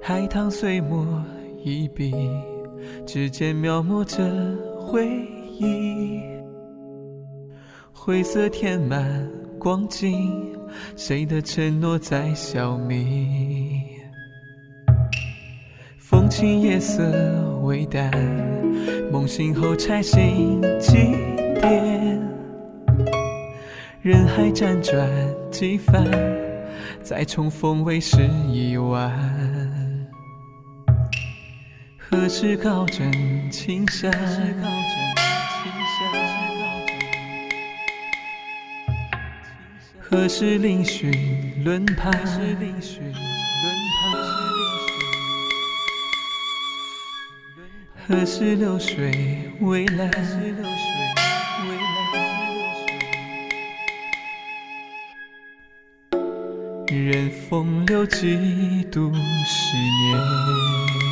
海棠碎墨一笔，指尖描摹着回忆。灰色填满光景，谁的承诺在消弭？风轻夜色微淡，梦醒后拆信几点？人海辗转几番，再重逢为时已晚。何时高枕青山？何时何时嶙峋轮盘？何时流水微澜？任风流几度十年。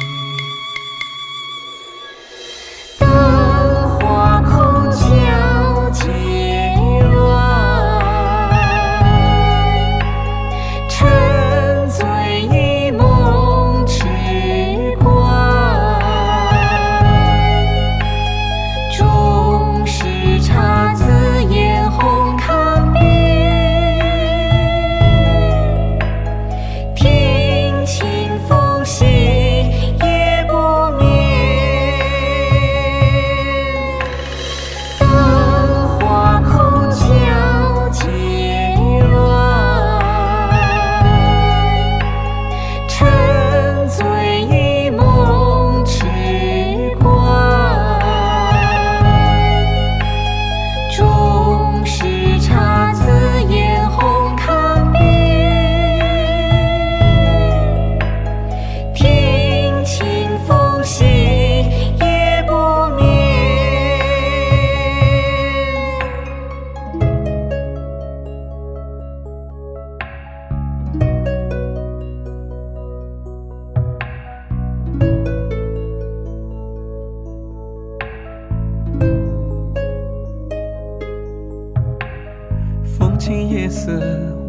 风轻夜色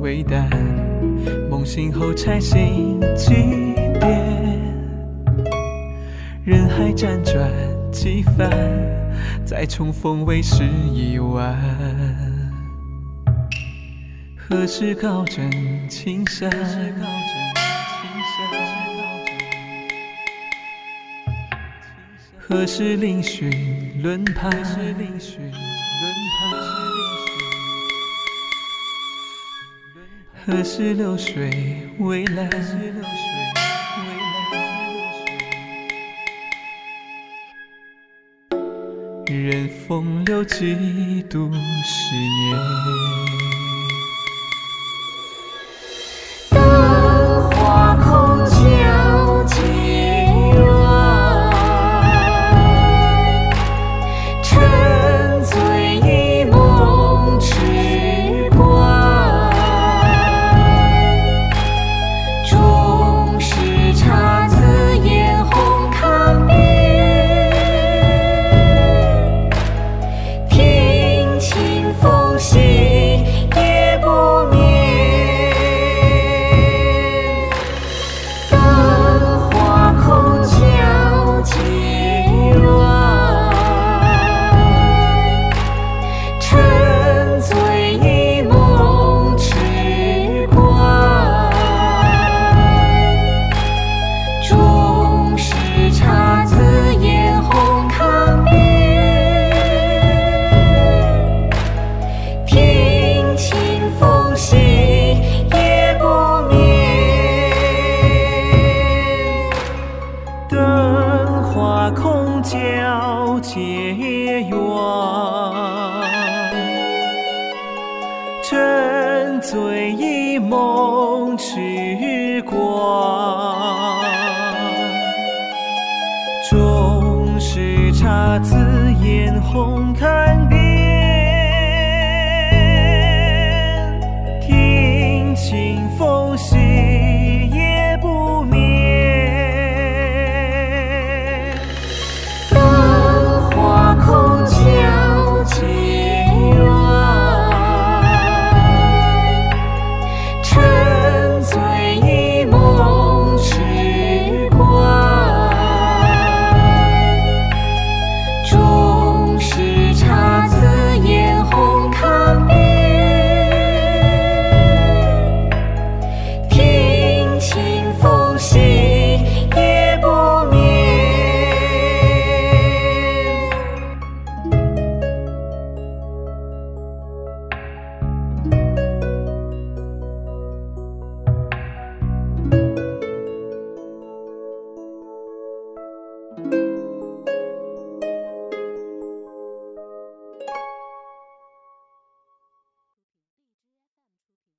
微淡，梦醒后拆信几点？人海辗转几番，再重逢为时已晚。何时高枕青山？何时嶙峋轮盘？何时流水未来？任风流几度十年。灯花醉一梦痴狂。终是姹紫嫣红看遍